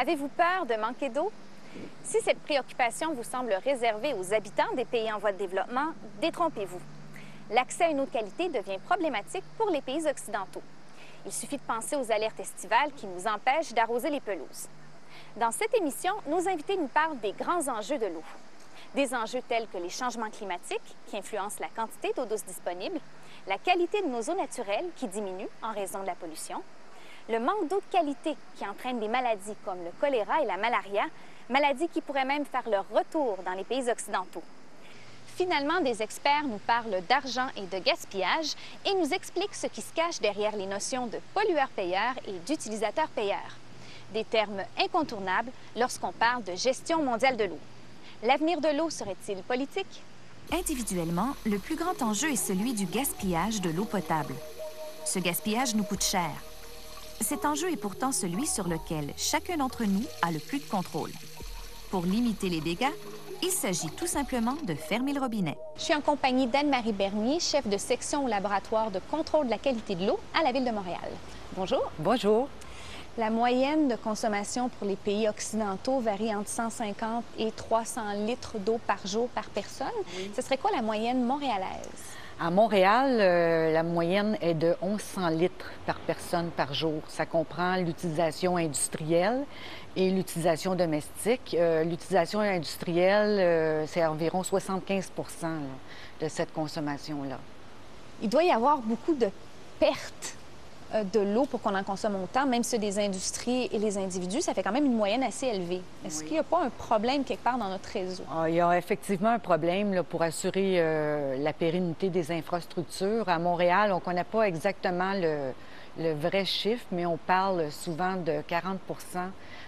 Avez-vous peur de manquer d'eau? Si cette préoccupation vous semble réservée aux habitants des pays en voie de développement, détrompez-vous. L'accès à une eau de qualité devient problématique pour les pays occidentaux. Il suffit de penser aux alertes estivales qui nous empêchent d'arroser les pelouses. Dans cette émission, nos invités nous parlent des grands enjeux de l'eau. Des enjeux tels que les changements climatiques, qui influencent la quantité d'eau douce disponible, la qualité de nos eaux naturelles, qui diminue en raison de la pollution, le manque d'eau de qualité, qui entraîne des maladies comme le choléra et la malaria, maladies qui pourraient même faire leur retour dans les pays occidentaux. Finalement, des experts nous parlent d'argent et de gaspillage et nous expliquent ce qui se cache derrière les notions de pollueur-payeur et d'utilisateur-payeur. Des termes incontournables lorsqu'on parle de gestion mondiale de l'eau. L'avenir de l'eau serait-il politique? Individuellement, le plus grand enjeu est celui du gaspillage de l'eau potable. Ce gaspillage nous coûte cher. Cet enjeu est pourtant celui sur lequel chacun d'entre nous a le plus de contrôle. Pour limiter les dégâts, il s'agit tout simplement de fermer le robinet. Je suis en compagnie d'Anne-Marie Bernier, chef de section au laboratoire de contrôle de la qualité de l'eau à la Ville de Montréal. Bonjour. Bonjour. La moyenne de consommation pour les pays occidentaux varie entre 150 et 300 litres d'eau par jour par personne. Ce serait quoi la moyenne montréalaise? À Montréal, euh, la moyenne est de 1100 litres par personne par jour. Ça comprend l'utilisation industrielle et l'utilisation domestique. Euh, l'utilisation industrielle, euh, c'est environ 75 là, de cette consommation-là. Il doit y avoir beaucoup de pertes de l'eau pour qu'on en consomme autant, même ceux des industries et les individus, ça fait quand même une moyenne assez élevée. Est-ce qu'il n'y a pas un problème quelque part dans notre réseau? Ah, il y a effectivement un problème là, pour assurer euh, la pérennité des infrastructures. À Montréal, on ne connaît pas exactement le, le, vrai chiffre, mais on parle souvent de 40%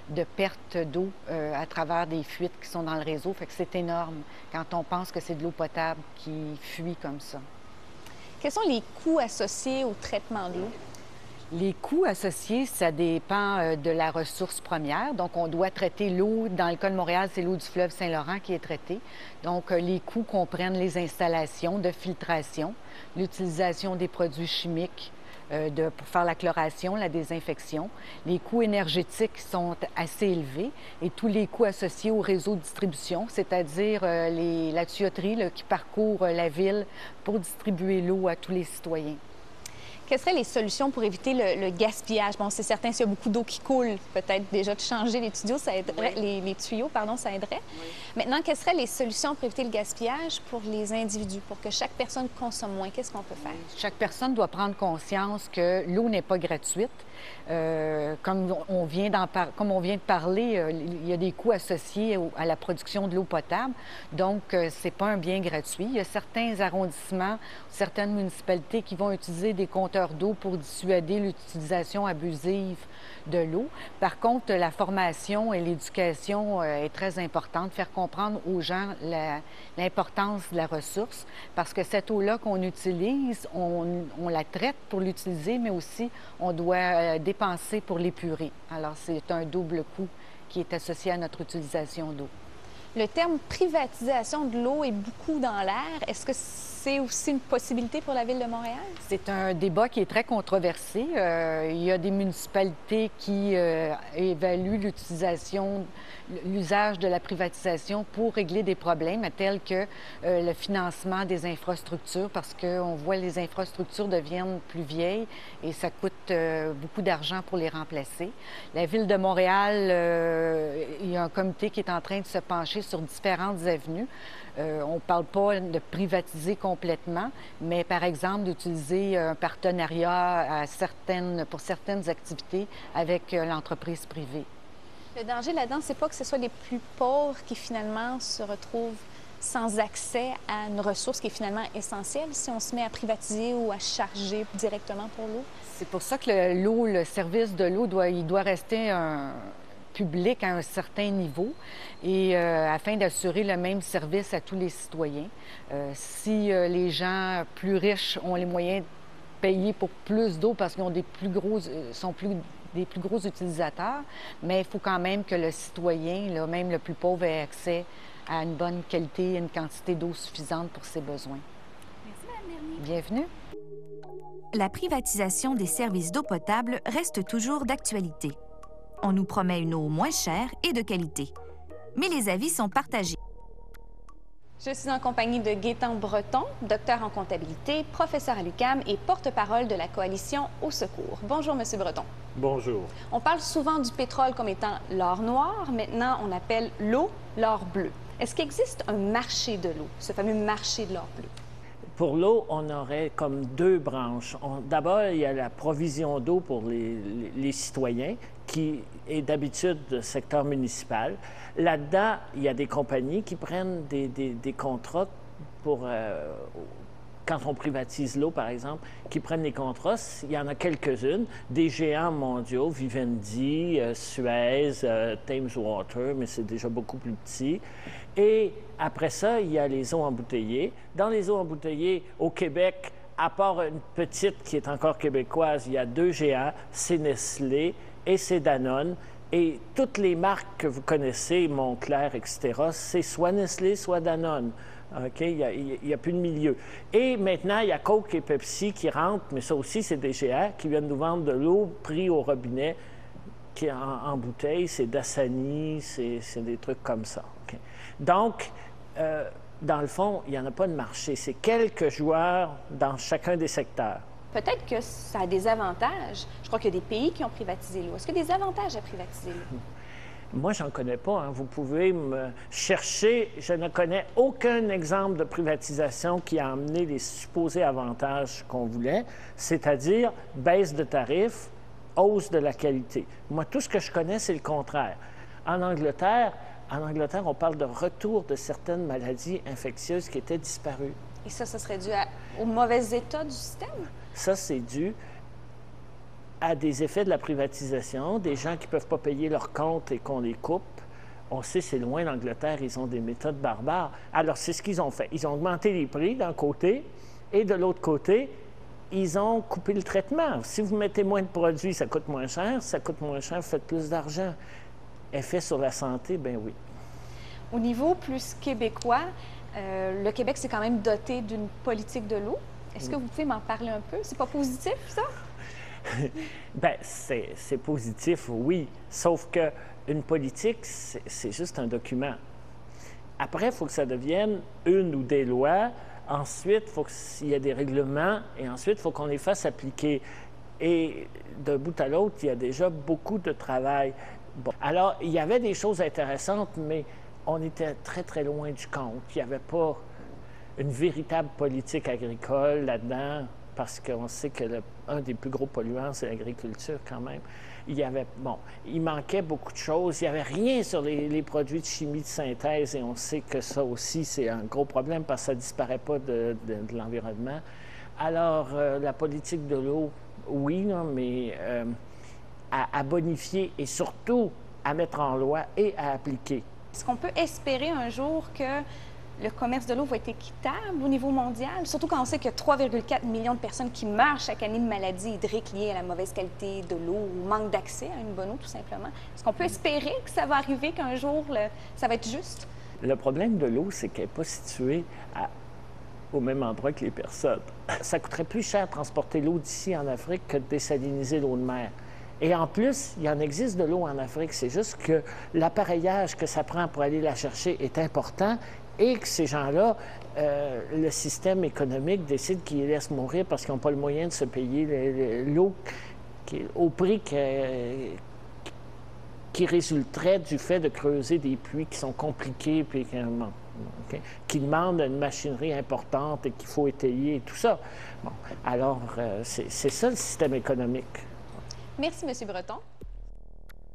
de perte d'eau euh, à travers des fuites qui sont dans le réseau. Fait que c'est énorme quand on pense que c'est de l'eau potable qui fuit comme ça. Quels sont les coûts associés au traitement de l'eau? Les coûts associés, ça dépend euh, de la ressource première. Donc, on doit traiter l'eau. Dans le cas de Montréal, c'est l'eau du fleuve Saint-Laurent qui est traitée. Donc, euh, les coûts comprennent les installations de filtration, l'utilisation des produits chimiques euh, pour faire la chloration, la désinfection. Les coûts énergétiques sont assez élevés et tous les coûts associés au réseau de distribution, c'est-à-dire la tuyauterie qui parcourt la ville pour distribuer l'eau à tous les citoyens. Quelles seraient les solutions pour éviter le, gaspillage? Bon, c'est certain, s'il y a beaucoup d'eau qui coule, peut-être déjà de changer les tuyaux, ça aiderait, les, tuyaux, pardon, ça aiderait. Maintenant, quelles seraient les solutions pour éviter le gaspillage pour les individus, pour que chaque personne consomme moins? Qu'est-ce qu'on peut faire? Chaque personne doit prendre conscience que l'eau n'est pas gratuite. Euh, comme, on vient comme on vient de parler, euh, il y a des coûts associés à la production de l'eau potable. Donc, euh, c'est ce n'est pas un bien gratuit. Il y a certains arrondissements, certaines municipalités qui vont utiliser des compteurs d'eau pour dissuader l'utilisation abusive de l'eau. Par contre, la formation et l'éducation est très importante, faire comprendre aux gens l'importance de la ressource, parce que cette eau-là qu'on utilise, on, on, la traite pour l'utiliser, mais aussi on doit dépenser pour l'épurer. Alors, c'est un double coût qui est associé à notre utilisation d'eau. Le terme privatisation de l'eau est beaucoup dans l'air. Est-ce que c'est aussi une possibilité pour la Ville de Montréal? C'est un débat qui est très controversé. Euh, il y a des municipalités qui euh, évaluent l'utilisation, l'usage de la privatisation pour régler des problèmes tels que euh, le financement des infrastructures, parce qu'on voit les infrastructures deviennent plus vieilles et ça coûte beaucoup d'argent pour les remplacer. La Ville de Montréal, il y a un comité qui est en train de se pencher sur différentes avenues. Euh, on ne parle pas de privatiser complètement, mais par exemple d'utiliser un partenariat pour certaines activités avec euh, l'entreprise privée. Le danger là-dedans, c'est pas que ce soit les plus pauvres qui finalement se retrouvent sans accès à une ressource qui est finalement essentielle si on se met à privatiser ou à charger directement pour l'eau? C'est pour ça que l'eau, le, service de l'eau, doit, il doit rester un, public à un certain niveau et euh, afin d'assurer le même service à tous les citoyens. Euh, si euh, les gens plus riches ont les moyens de payer pour plus d'eau parce qu'ils ont des plus gros, sont plus, des plus gros utilisateurs, mais il faut quand même que le citoyen, là, même le plus pauvre, ait accès à une bonne qualité, une quantité d'eau suffisante pour ses besoins. Merci, Mme Bienvenue. La privatisation des services d'eau potable reste toujours d'actualité. On nous promet une eau moins chère et de qualité. Mais les avis sont partagés. Je suis en compagnie de Gaétan Breton, docteur en comptabilité, professeur à l'UCAM et porte-parole de la coalition Au Secours. Bonjour, Monsieur Breton. Bonjour. On parle souvent du pétrole comme étant l'or noir. Maintenant, on appelle l'eau l'or bleu. Est-ce qu'il existe un marché de l'eau, ce fameux marché de l'or bleu? Pour l'eau, on aurait comme deux branches. D'abord, il y a la provision d'eau pour les, citoyens, qui est d'habitude secteur municipal. Là-dedans, il y a des compagnies qui prennent des, contrats pour, euh, quand on privatise l'eau, par exemple, qui prennent les contrats. Il y en a quelques-unes, des géants mondiaux, Vivendi, euh, Suez, euh, Thames Water, mais c'est déjà beaucoup plus petit. Et après ça, il y a les eaux embouteillées. Dans les eaux embouteillées, au Québec, à part une petite qui est encore québécoise, il y a deux géants, c'est Nestlé et c'est Danone. Et toutes les marques que vous connaissez, Montclair, etc., c'est soit Nestlé, soit Danone. OK? Il n'y a, plus de milieu. Et maintenant, il y a Coke et Pepsi qui rentrent, mais ça aussi, c'est des GR qui viennent nous vendre de l'eau pris au robinet qui est en, bouteille. C'est Dasani, c'est des trucs comme ça. Donc, euh, dans le fond, il n'y en a pas de marché. C'est quelques joueurs dans chacun des secteurs. Peut-être que ça a des avantages. Je crois qu'il y a des pays qui ont privatisé l'eau. Est-ce qu'il y a des avantages à privatiser l'eau? Moi, j'en connais pas. Hein. Vous pouvez me chercher. Je ne connais aucun exemple de privatisation qui a amené les supposés avantages qu'on voulait, c'est-à-dire baisse de tarifs, hausse de la qualité. Moi, tout ce que je connais, c'est le contraire. En Angleterre, en Angleterre, on parle de retour de certaines maladies infectieuses qui étaient disparues. Et ça, ça serait dû au mauvais état du système? Ça, c'est dû à des effets de la privatisation, des gens qui ne peuvent pas payer leurs comptes et qu'on les coupe. On sait, c'est loin l'Angleterre, ils ont des méthodes barbares. Alors, c'est ce qu'ils ont fait. Ils ont augmenté les prix d'un côté et de l'autre côté, ils ont coupé le traitement. Si vous mettez moins de produits, ça coûte moins cher. ça coûte moins cher, vous faites plus d'argent. Effet sur la santé, ben oui. Au niveau plus québécois, euh, le Québec s'est quand même doté d'une politique de l'eau. Est-ce que vous pouvez m'en parler un peu? C'est pas positif, ça? Bien, c'est positif, oui. Sauf que une politique, c'est juste un document. Après, il faut que ça devienne une ou des lois. Ensuite, il faut qu'il y ait des règlements. Et ensuite, il faut qu'on les fasse appliquer. Et d'un bout à l'autre, il y a déjà beaucoup de travail. Bon. Alors, il y avait des choses intéressantes, mais on était très, très loin du compte. Il n'y avait pas une véritable politique agricole là-dedans parce qu'on sait que des plus gros polluants, c'est l'agriculture quand même. Il y avait, bon, manquait beaucoup de choses. Il n'y avait rien sur les, produits de chimie de synthèse et on sait que ça aussi, c'est un gros problème parce que ça ne disparaît pas de, l'environnement. Alors, euh, la politique de l'eau, oui, mais euh, à bonifier et surtout à mettre en loi et à appliquer. Est-ce qu'on peut espérer un jour que le commerce de l'eau va être équitable au niveau mondial, surtout quand on sait qu'il y a 3,4 millions de personnes qui meurent chaque année de maladies hydriques liées à la mauvaise qualité de l'eau ou manque d'accès à une bonne eau, tout simplement. Est-ce qu'on peut espérer que ça va arriver, qu'un jour, ça va être juste? Le problème de l'eau, c'est qu'elle n'est pas située au même endroit que les personnes. Ça coûterait plus cher transporter l'eau d'ici en Afrique que de désaliniser l'eau de mer. Et en plus, il en existe de l'eau en Afrique. C'est juste que l'appareillage que ça prend pour aller la chercher est important et que ces gens-là, euh, le système économique décide qu'ils laissent mourir parce qu'ils n'ont pas le moyen de se payer l'eau au prix qui résulterait du fait de creuser des puits qui sont compliqués puis qui demandent une machinerie importante et qu'il faut étayer et tout ça. Bon, alors, euh, c'est ça le système économique. Merci, M. Breton.